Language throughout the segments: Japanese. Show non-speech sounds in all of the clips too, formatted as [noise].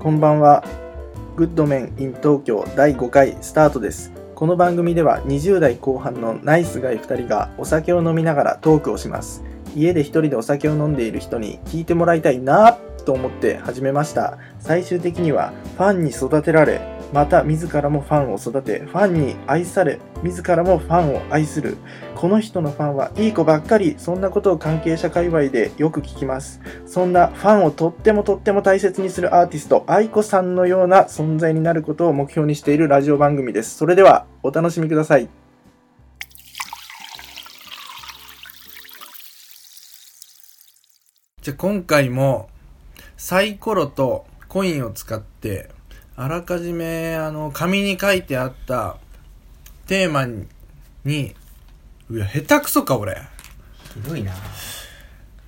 こんばんは。グッドメン in 東京第5回スタートです。この番組では20代後半のナイスガイ2人がお酒を飲みながらトークをします。家で一人でお酒を飲んでいる人に聞いてもらいたいなと思って始めました。最終的にはファンに育てられ、また自らもファンを育て、ファンに愛され、自らもファンを愛する。この人のファンはいい子ばっかり、そんなことを関係者界隈でよく聞きます。そんなファンをとってもとっても大切にするアーティスト、愛子さんのような存在になることを目標にしているラジオ番組です。それでは、お楽しみください。じゃあ今回もサイコロとコインを使ってあらかじめあの紙に書いてあったテーマににうわ下手くそか俺ひどいな、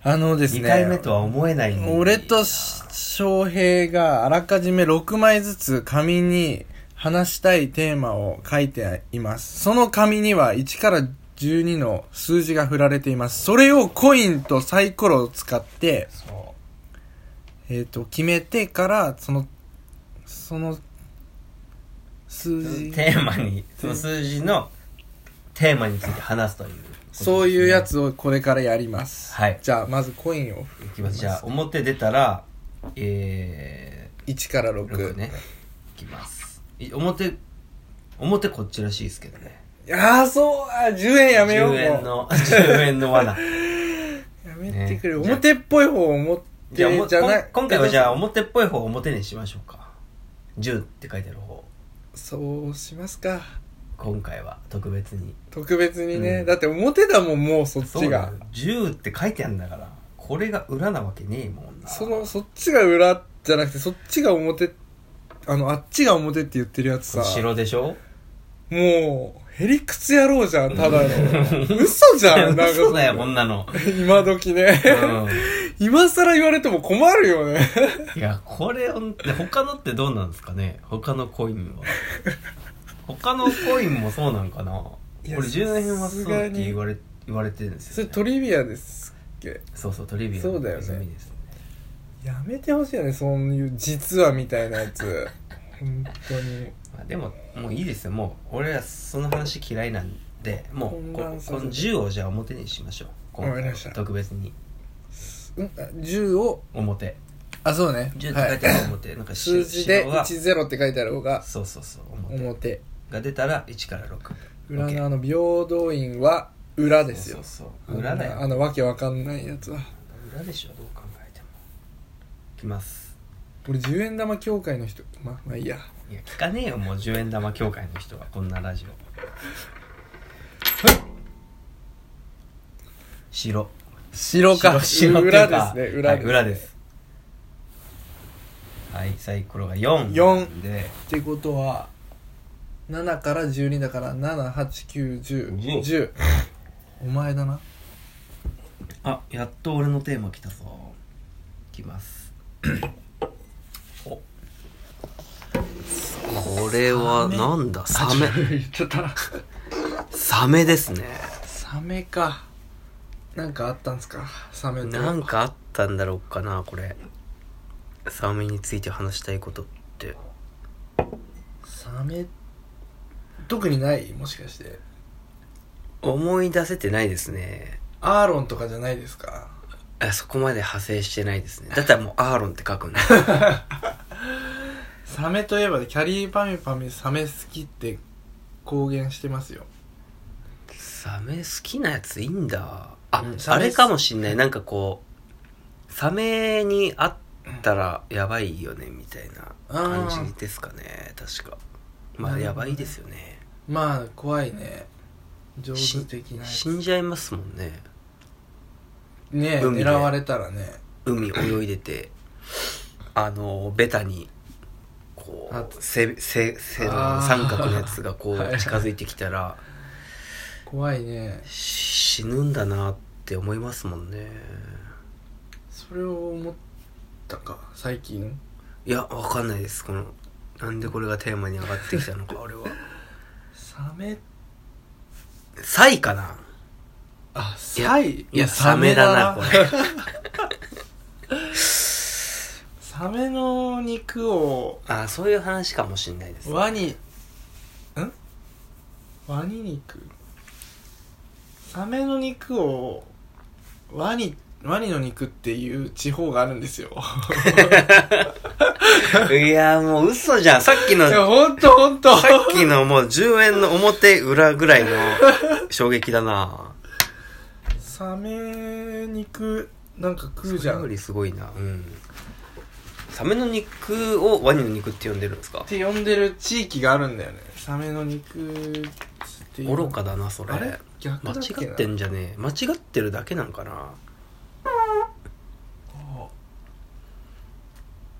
あのですね2回目とは思えない俺と翔平があらかじめ6枚ずつ紙に話したいテーマを書いています。その紙には1から12の数字が振られています。それをコインとサイコロを使って、そえっ、と、決めてから、その、その、数う字、テーマにその数字のテーマについて話すという。そういうやつをこれからやります。はい。じゃあ、まずコインをいきます。じゃあ表出たらえ1からー、6。6ね。いきます。い表表こっちらしいですけどね。ああ、そう、あ10円やめよう。10もう円の10円の罠。[laughs] やめてくれ。ね。表っぽい方を表じゃあもじゃない。今回はじゃあ表っぽい方を表にしましょうか10って書いてある方そうしますか。今回は特別に特別にね。うんだって表だもん、もうそっちがそうだよ。10って書いてあるんだからこれが裏なわけねえもんなその、そっちが裏じゃなくて、そっちが表、あの、あっちが表って言ってるやつさ。後ろでしょ？もう、ヘリクツ野郎じゃん、ただの。[laughs] 嘘じゃん、なんか。嘘だよこんなの [laughs] 今時ね。う今更言われても困るよね。ん [laughs] いやこれほんで他のってどうなんですかね？他のコインは。他のコインもそうなんかな？俺10円はさそうって言われ言われてるんですよ、ね、それトリビアですっけ？そうそうトリビアそうだよね。ね。やめてほしいよね、そういう実話みたいなやつ。[laughs] 本当に。まあ、でももういいですよ。もう俺らその話嫌いなんでもう混ここの10をじゃあ表にしましょう。今回特別に10を、表。あ、そうね。10って書いてある表、なんか [laughs] 数字で白が10って書いてある方が。そうそうそう表。表。が出たら1から6裏のあの平等院は裏ですよ。そうそうそう。裏だよ。あのわけわかんないやつは。裏でしょどう考えても。いきます。俺10円玉協会の人、ま、まあいいや。いや聞かねえよもう。10円玉協会の人はこんなラジオ。[laughs] 白白か。白っていう裏かですね。裏です、はい裏です。はいサイコロが4 4で。ってことは、7から12だから、7、8、9、10、10。お前だな。あやっと俺のテーマ来たぞ。いきます。[coughs] お。これはなんだ？サメ。[laughs] 言っちゃった。な。サメですね。サメか。なんかあったんすか？サメと。なんかあったんだろうかなこれ。サメについて話したいことって。サメ、特にない？もしかして。思い出せてないですね。アーロンとかじゃないですか？あそこまで派生してないですね。だったらもうアーロンって書くんだ [laughs] サメといえばキャリーパミュパミュサメ好きって公言してますよ。サメ好きなやついいんだあ、あれかもしんない。なんかこうサメに会ったらやばいよねみたいな感じですかね。確か。まあやばいですよね。まあ怖いね。上手し的なや死んじゃいますもんね。つねえ狙われたらね。海泳いでてあのベタにこあう背背背のあー三角のやつがこう近づいてきたら怖いね。し死ぬんだなって思いますもんね。それを思ったか？最近？いやわかんないです。このなんでこれがテーマに上がってきたのか [laughs] 俺は。サメ？サイかな？あサイ？いやサメだな。これ。サ [laughs] サメの肉をああそういう話かもしんないですワニ。ん？ワニ肉？サメの肉をワニワニの肉っていう地方があるんですよ。[laughs] いやもう嘘じゃん。さっきのいやほんとほんと。さっきのもう10円の表裏ぐらいの衝撃だな。サメ肉なんか食うじゃん。っそれよりすごいな。うん。サメの肉をワニの肉って呼んでるんですか？て呼んでる地域があるんだよね。サメの肉っていう。愚かだなそれ。あれ？逆だ間っけな？違ってんじゃねえ。間違ってるだけなんかな。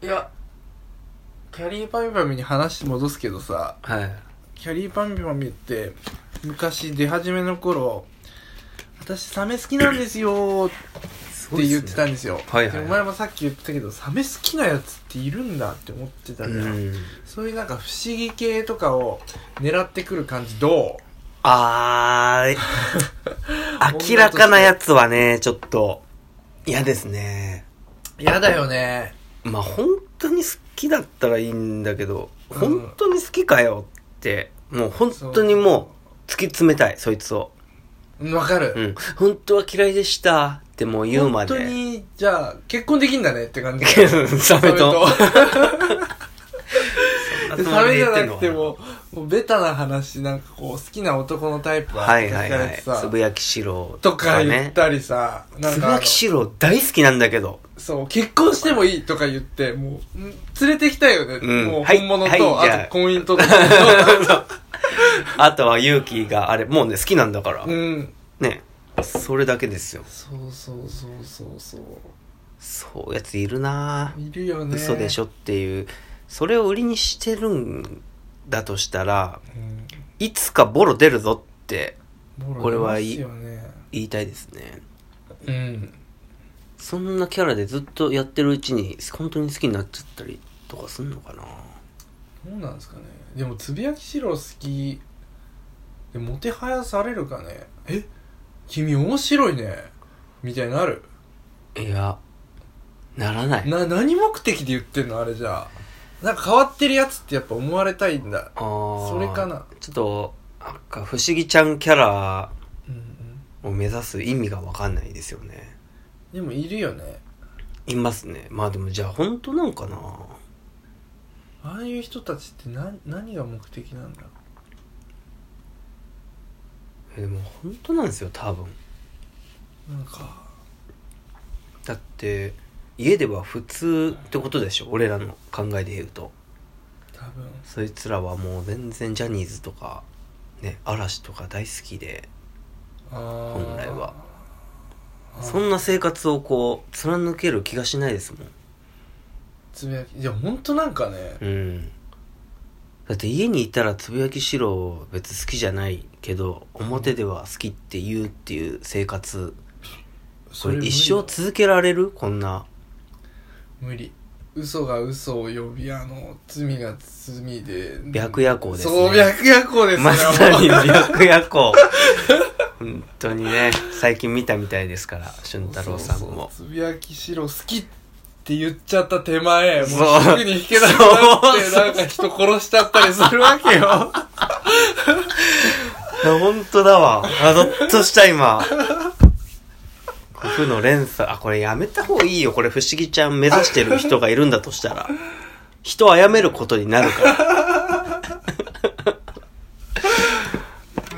いやキャリーパミュパミュに話戻すけどさはい。キャリーパミュパミュって昔出始めの頃私サメ好きなんですよって言ってたんですよ。はいはいはい。でお前もさっき言ってたけどサメ好きなやつっているんだって思ってたじゃん、うん。そういうなんか不思議系とかを狙ってくる感じどあー [laughs] 明らかなやつはねちょっと嫌ですね。う嫌だよね。まあ本当に好きだったらいいんだけど、うん。本当に好きかよってもう本当にもう突き詰めたいそいつを。うんわかる、うん。本当は嫌いでしたってもう言うまで。本当にじゃあ結婚できんだねって感じ。[laughs] サメと。で [laughs] サメじゃなくても [laughs] もうベタな話なんかこう好きな男のタイプははいはいはいつぶやきしろとか言っねたりさ、なんつぶやきしろ大好きなんだけどそう、結婚してもいいとか言って、もう、ん連れてきたいよね。うんもうはい本物と、はいじゃああと婚姻届と。[laughs] あとは勇気があれもうね好きなんだから、うん。ねそれだけですよそうそうそうそうそう。そういうやついるないるよね。嘘でしょっていうそれを売りにしてるんだとしたらうん。いつかボロ出るぞってこれは。言いたいですねうん。そんなキャラでずっとやってるうちに本当に好きになっちゃったりとかすんのかな？どうなんですかね。でも、つぶやきしろ好き、で、もてはやされるかね。え？君面白いね。みたいになる？いやならないな、何目的で言ってんの？あれじゃあ。なんか変わってるやつってやっぱ思われたいんだ。あー。それかな。ちょっとなんか不思議ちゃんキャラ。を目指す意味が分かんないですよね。でもいるよね。いますね。まあでもじゃあ本当なんかな。ああいう人たちって何何が目的なんだろえでも本当なんですよ多分。うなんか。だって家では普通ってことでしょ？俺らの考えで言うと。多分。そいつらはもう全然ジャニーズとかね嵐とか大好きで本本来は。そんな生活をこう貫ける気がしないですもん。つぶやき。いや本当なんかね。うん。だって家にいたらつぶやきしろ別好きじゃないけど表では好きって言うっていう生活これ一生続けられる？こんな無理。嘘が嘘を呼びあの罪が罪で。白夜行ですね。そう白夜行ですね。まさに白夜行。[laughs] 本当にね最近見たみたいですから俊太郎さんも。つぶやきしろ好きって言っちゃった手前もうすぐに引けなくなってなんか人殺しちゃったりするわけよ。[laughs] 本当だわ。あぞっとした今負の連鎖。あこれやめた方がいいよ。これ不思議ちゃん目指してる人がいるんだとしたら。人を殺めることになるから。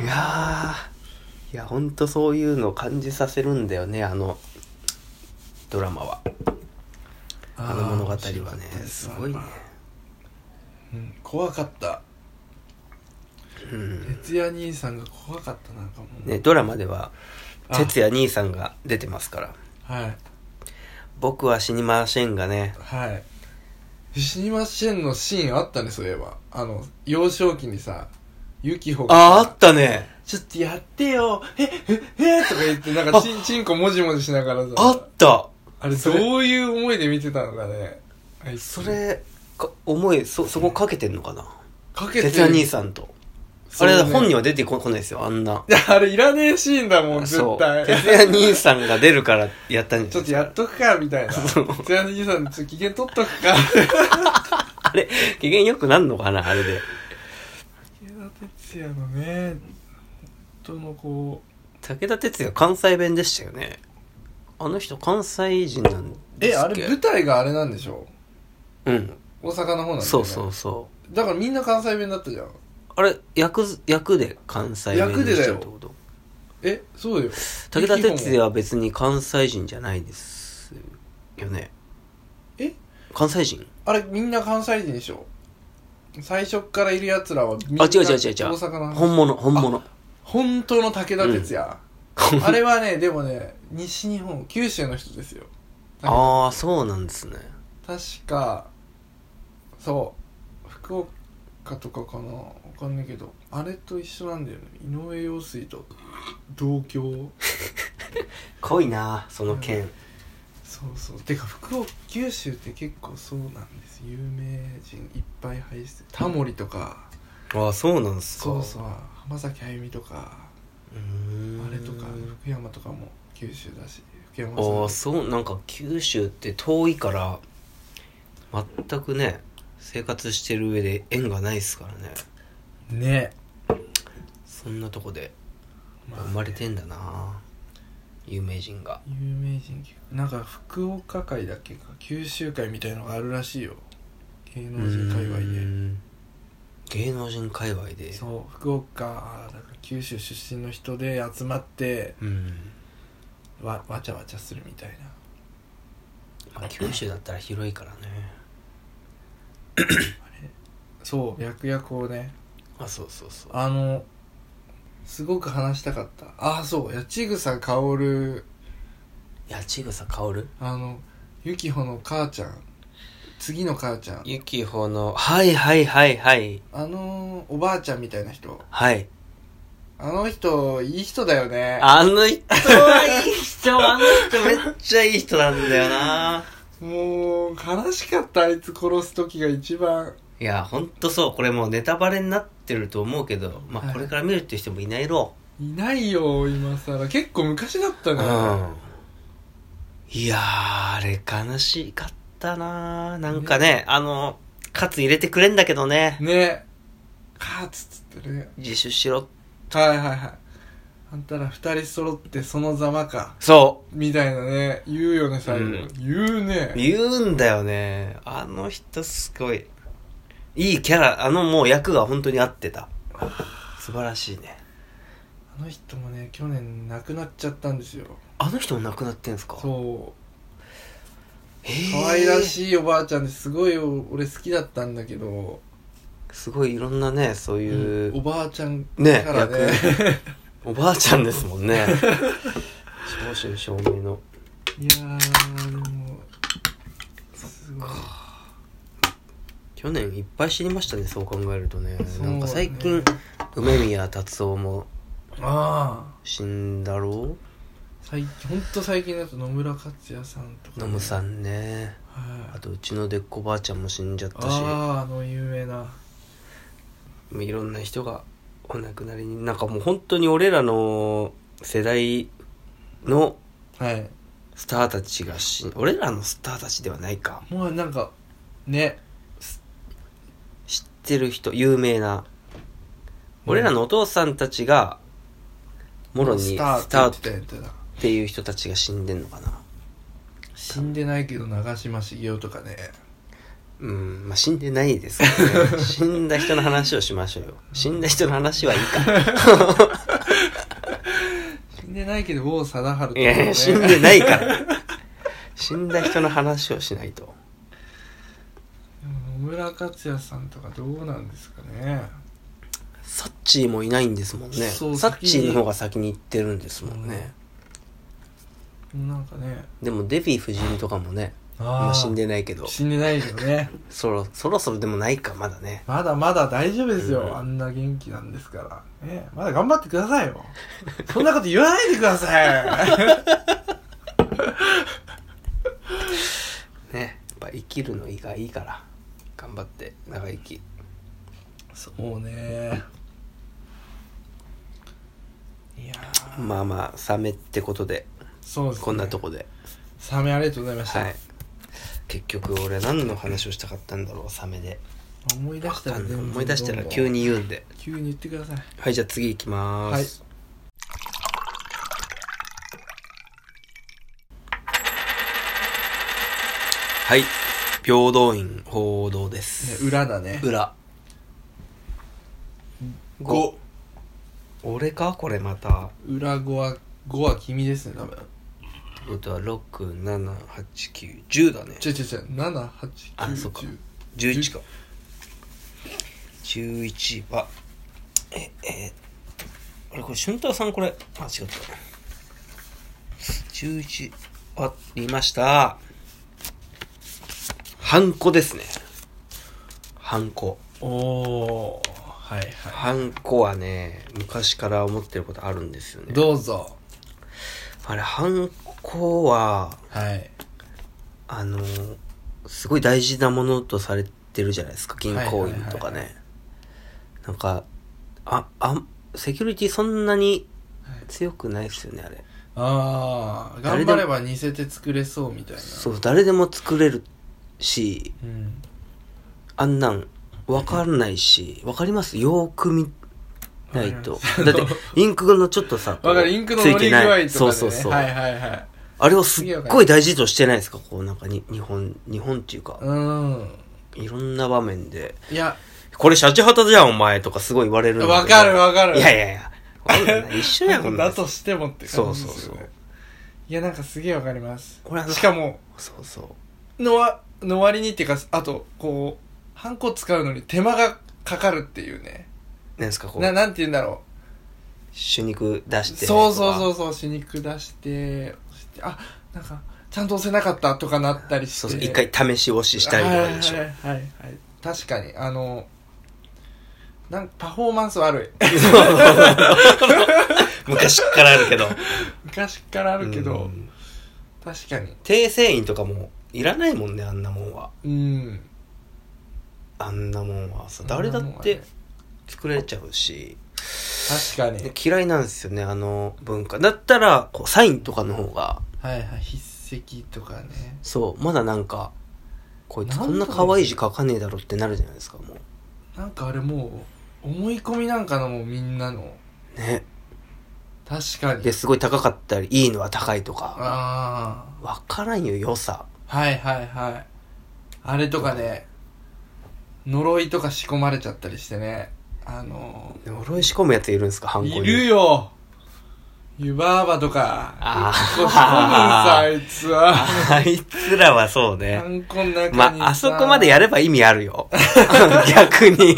いやー。いや本当そういうのを感じさせるんだよね。あのドラマは。あの物語はね。す。ごいね。うん。怖かった。うん。徹夜兄さんが怖かったなんかも。うねドラマではあ哲也兄さんが出てますから。はい。僕は死にませんがね。はい。死にませんのシーンあったねそういえば。あの幼少期にさユキホが。あああったね。ちょっとやってよ。えええとか言ってなんかチンチンコもじもじしながらさ。あった。あれどういう思いで見てたのかね。それか思いそそこかけてんのかな。かけて哲也兄さんとあれ本には出てこないですよ、あんな。いや、あれいらねえシーンだもん、絶。対。哲也兄さんが出るからやったんじちょっとゃないですか。やっとくか、みたいな。[laughs] つや兄さん、ちょっと機嫌取っとくか。[laughs] あれ、機嫌良くなんのかな、あれで。武田鉄矢のね、本当のこ武田鉄矢関西弁でしたよね。あの人関西人なんう、え、ですっけ？あれ舞台があれなんでしょう？ん。大阪の方なんだよね。そうそうそう。だからみんな関西弁だったじゃん。あれ、役ず、役で関西弁にしてるってこと？え、そうだよ。武田鉄矢は別に関西人じゃないですよね。え？関西人？あれみんな関西人でしょ？最初っからいる奴らはみんなあ、違う違う違う違う。大阪の話。本物、本物。本当の武田鉄矢、[laughs] あれはねでもね西日本九州の人ですよ。ああ、そうなんですね。確かそう。福岡とかかなわかんないけどあれと一緒なんだよね。井上陽水と同郷。濃いなその件。そうそう。てか福岡九州って結構そうなんです。有名人いっぱい輩出タモリとか。ああ、そうなんすか。そうそう。浜崎あゆみとか。あれとか福山とかも九州だし福山さん。ああそうなんか九州って遠いから全くね生活してる上で縁がないですからねね。そんなとこでまあ生まれてんだな有名人が。有名人なんか福岡会だっけか。九州会みたいのがあるらしいよ。芸能人界隈うーでん。芸能人界隈で。そう福岡だから九州出身の人で集まってうん。わわちゃわちゃするみたいな。まあ九州だったら広いからね。そう白夜行ねあそうそうそう。あのすごく話したかった。ああそう八千草薫。八千草薫？あのユキホの母ちゃん。次の母ちゃん。ゆきほのはいはいはいはい。あのおばあちゃんみたいな人。はい。あの人いい人だよね。あの人はいい人あの人めっちゃいい人なんだよな。もう悲しかったあいつ殺す時が一番いや、ほんとそう。これもうネタバレになってると思うけど、まあ、はいこれから見るっていう人もいないろいないよ今さら結構昔だったう。ね、いやー、あれ悲しかったなーなんかね、あの、カツ入れてくれんだけどね。ねカーツつってね自首しろ。はいはいはいあんたら二人揃ってそのざまかそみたいなね言うよね最後、うん言うねう。言うんだよね。あの人すごい。いいキャラ、あのもう役が本当に合ってた。素晴らしいね。あの人もね去年亡くなっちゃったんですよあの人も亡くなってんすか？そう可愛らしいおばあちゃんですごい俺好きだったんだけど、すごいいろんなね、そういう、おばあちゃんねからね [laughs] おばあちゃんですもんね。正真正銘の。いやーでもすごい去年いっぱい知りましたね、そう考えるとね。そうね。なんか最近、梅宮達夫もああ。死んだろ？最近ほんと最近だと野村克也さんとか、ノムさんね。はい。あと、うちのでっこばあちゃんも死んじゃったし、あああの有名な。いろんな人がお亡くなりに、なんかもう本当に俺らの世代のはい。スターたちが死ん、俺らのスターたちではないか。もうなんかね。知ってる人有名な。俺らのお父さんたちがもろにススターターっていう人たちが死んでんのかな。死んでないけど長嶋茂雄とかね。うんまあ死んでないですけどね。[laughs] 死んだ人の話をしましょうよ。死んだ人の話はいいか。[laughs] 死んでないけど王貞治とか、いやいや死んでないから。死んだ人の話をしないと村克也さんとかどうなんですかね。サッチーもいないんですもんね。そうサッチーの方が先に行ってるんですもんね、もうなんかね。でもデヴィ夫人とかもねあ今死んでないけど。死んでないけどね。[laughs] そろそろそろでもないかまだね。まだまだ大丈夫ですよ、うんあんな元気なんですから。ね。まだ頑張ってくださいよ。そんなこと言わないでください。[laughs] ね。やっぱ生きるのがいいから頑張って長生き。そうね。まあまあサメってことでそうですね。こんなとこで。サメありがとうございました、はい。結局俺何の話をしたかったんだろうサメで。思い出したら思い出したら急に言うんで。急に言ってください。はいじゃあ次行きまーすはい、平等院報道です、ね裏だね。裏。5俺か？これまた。裏5は5は君ですね多分。ってことは6789110だね。違う違う違う7 8 9あそっか。10 11か。11はええあれこれ俊太さんこれ。あ違った。11ありましたハンコですね。ハンコ。おおー。はいはハンコはね昔から思ってることあるんですよいね。どうぞ。あれハンコははい。あのすごい大事なものとされてるじゃないですか。銀行員とかはいはいはいはねなんかああセキュリティそんなに強くないですよねあれ。ああ誰でも頑張れば似せて作れそうみたいな。そう誰でも作れるしうん。あんなん分かんないし分かります？よーく見ないと。だってインクのちょっとさインクのね、そうそうそう、はいはいはい。あれをすっごい大事としてないですか？こうなんかに日本日本っていうか。うん。いろんな場面で。いや。これシャチハタじゃんお前とかすごい言われるわかるわかる。いやいやいや。一緒やんこん。だとしてもって感じですよ、ね、そうそうそう。いやなんかすげえわかります。しかもそうそう。のわの割にっていうかあとこうハンコ使うのに手間がかかるっていうね。なんですかこう。ななんて言うんだろ手肉出して。うそうそううそうそう死肉出して押してあなんかちゃんと押せなかったとかなったりして。そうそう一回試し押ししたりとかでしょ、はいはいはい、はい、確かに。あのなんパフォーマンス悪い。[laughs] 昔っからあるけど。[laughs] 昔からあるけど。うん。確かに。訂正員とかもいらないもんねあんなもんは。うん。あんなもんはさ誰だって作れちゃうし。確かに。で嫌いなんですよねあの文化。だったらこうサインとかの方が。はいはい筆跡とかね。そうまだなんかこいつこんな可愛い字書かねえだろってなるじゃないですかもなんかあれもう思い込みなんかなもうみんなの。うね。確かに。ですごい高かったりいいのは高いとか。あわからんよ良さ。あはいはいはい。あれとかね呪いとか仕込まれちゃったりしてね。あの呪い仕込むやついるんですか？ハンコに。いるよ。湯婆婆とか。あー。結構仕込むんさあいつは。[laughs] あいつらはそうね。ハンコの中にまああそこまでやれば意味あるよ。[laughs] 逆に。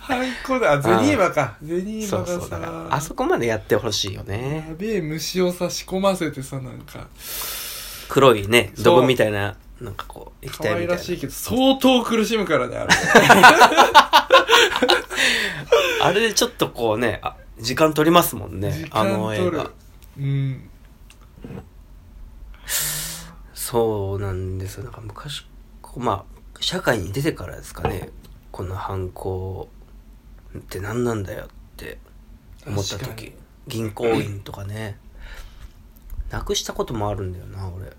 ハンコだ。あゼニーバか。ゼニー。そうバがさ。そうだからあそこまでやってほしいよね。やべえ虫をさ仕込ませてさなんか黒いねそう。ドブみたいななんかこう液可体みたいな。愛らしいけど相当苦しむからねあれ。[laughs] あれでちょっとこうねあ時間取りますもんね時あの間取る。映画。うん。そうなんですよ。なんか昔こうまあ社会に出てからですかねこの犯行って何なんだよって思った確かに。時銀行員とかねなくしたこともあるんだよな俺。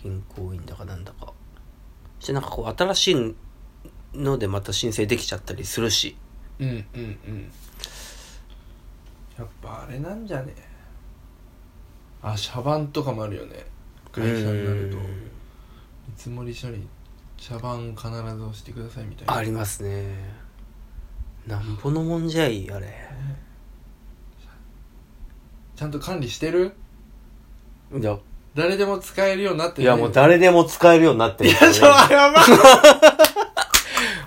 銀行員だかなんだか。そしてなんかこう新しいのでまた申請できちゃったりするし。うんうんうん。やっぱあれなんじゃね。あシャバンとかもあるよね。会社になると。うん。見積書に茶番必ず押してくださいみたいな。ありますね。なんぼのもんじゃいあれ。ちゃんと管理してる？いや誰でも使えるようになっていやもう誰でも使えるようになってるいやちょやばい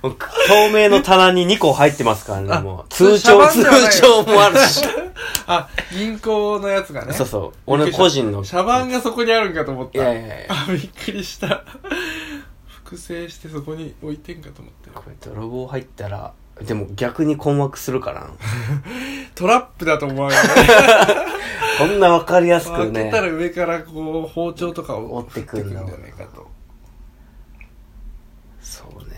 もう透明の棚に2個入ってますからね、あもう。通帳、通帳もあるし。あ銀行のやつがねそうそう。俺個人の。シャバンがそこにあるんかと思っいたやいやいや。あびっくりした複製してそこに置いてんかと思ってこれ泥棒入ったら、でも逆に困惑するから。[laughs] トラップだと思わないこんなわかりやすく開けたらね。上からこう包丁とかを折ってくるのんじゃないかとそうね。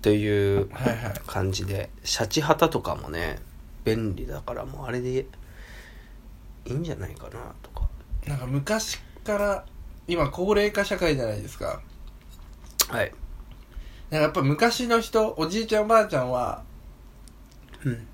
というはいはい感じで、シャチハタとかもね、便利だからもうあれでいいんじゃないかなとかなんか昔から今高齢化社会じゃないですかはいかやっぱ昔の人おじいちゃんおばあちゃんはうん。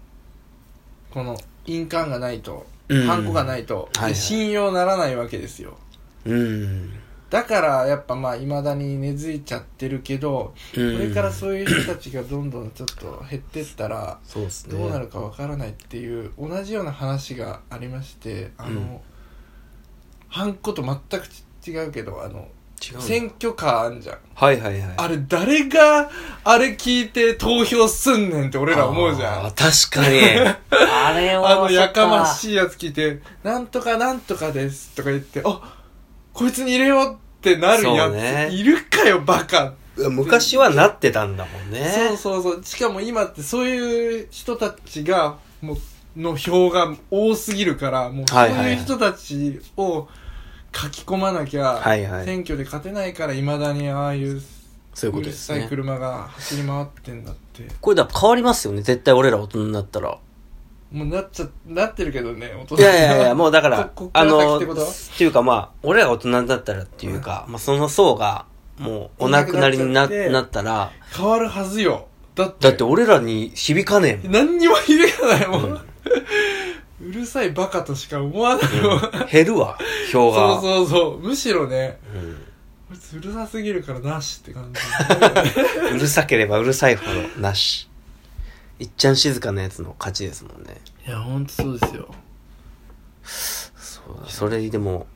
この印鑑がないとうん。ハンコがないと、はいはい。信用ならないわけですよ。うん。だからやっぱまあ未だに根付いちゃってるけど、ここれからそういう人たちがどんどんちょっと減ってったらそうですね。どうなるかわからないっていう同じような話がありましてあの、うん。ハンコと全く違うけどあの選挙カーあんじゃん。はいはいはい。あれ誰があれ聞いて投票すんねんって俺ら思うじゃん。あー確かに。[laughs] あれはあのやかまいしいやつ聞いて「なんとかなんとかです」とか言って「あこいつに入れよう」ってなるやそうね。ついるかよバカ昔はなってたんだもんね。そうそうそう。しかも今ってそういう人たちがもうの票が多すぎるからもうそうはいはいはい。いう人たちを書き込まなきゃはいはい。選挙で勝てないからいまだにああいうそういうこうるさいとですね車が走り回ってんだって。これだから変わりますよね。絶対俺ら大人になったら。もうなっちゃなってるけどね大人。いやいやいやもうだから [laughs] ここっから先あのってこと？っていうかまあ俺らが大人になったらっていうか、まあその層がもうお亡くなりにないななったら。変わるはずよ。だって。だって俺らに響かねえもん。何にも響かないもん、うるさいバカとしか思わないうん。減るわ票が。そうそうそう。むしろねうん。こいつうるさすぎるからなしって感じ。[laughs] うるさければうるさいほどなし。いっちゃん静かなやつの勝ちですもんね。いやほんとそうですよ。そうだそれでも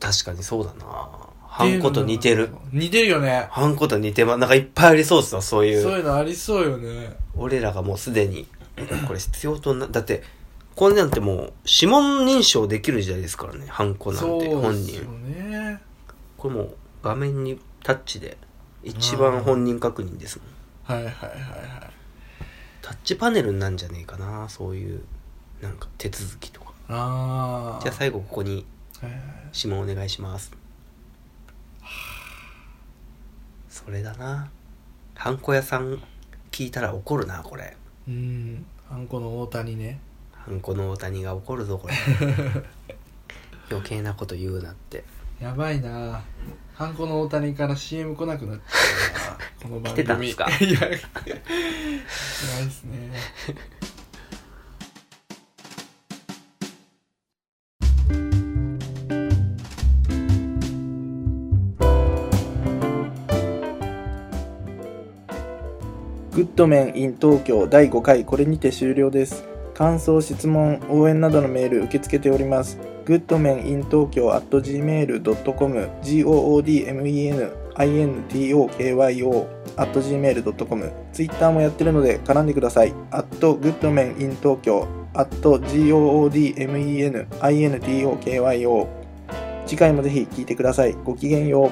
確かにそうだな。ハンコと似てる。似てるよね。ハンコと似てまなんかいっぱいありそうっすわそういう。そういうのありそうよね俺らがもうすでにこれ必要となだってこれなんてもう指紋認証できる時代ですからねハンコなんて本人。ねこれもう画面にタッチで一番本人確認ですもん。はいはいはいはい。タッチパネルになんじゃねえかなそういうなんか手続きとか。ああじゃあ最後ここに指紋お願いします。それだな。ハンコ屋さん聞いたら怒るなこれ。うん。ハンコの大谷ねハンコの大谷が怒るぞこれ。[laughs] 余計なこと言うなって。やばいな。ハンコの大谷から CM 来なくなっちゃうな。この番組来てたんすか？いやないですね。グッドメン in 東京第5回これにて終了です。感想、質問、応援などのメール受け付けております。グッドメン in 東京 at gmail.com g-o-o-d-m-e-n-i-n-t-o-k-y-o.gmail.com ツイッターもやってるので絡んでください。at goodmen in 東京 at goodmen intokyo 次回もぜひ聞いてください。ごきげんよう。